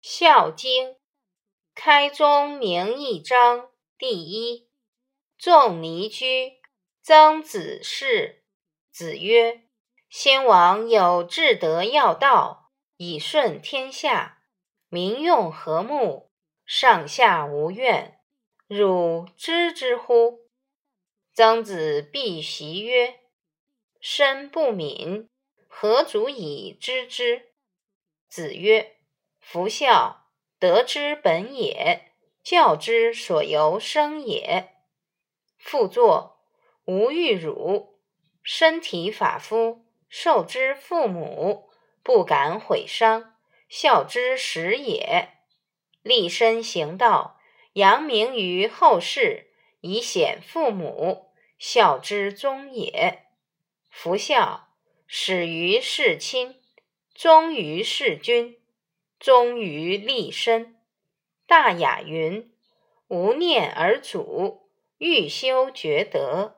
孝经开宗明义章第一。仲尼居，曾子氏。子曰：“先王有至德要道，以顺天下，民用和睦，上下无怨。汝知之乎？”曾子必袭曰：“身不敏，何足以知之？”子曰。夫孝，德之本也，教之所由生也。父作，无欲辱，身体发肤，受之父母，不敢毁伤，孝之始也。立身行道，扬名于后世，以显父母，孝之终也。夫孝，始于事亲，终于事君。终于立身。大雅云：“无念而主，欲修厥德。”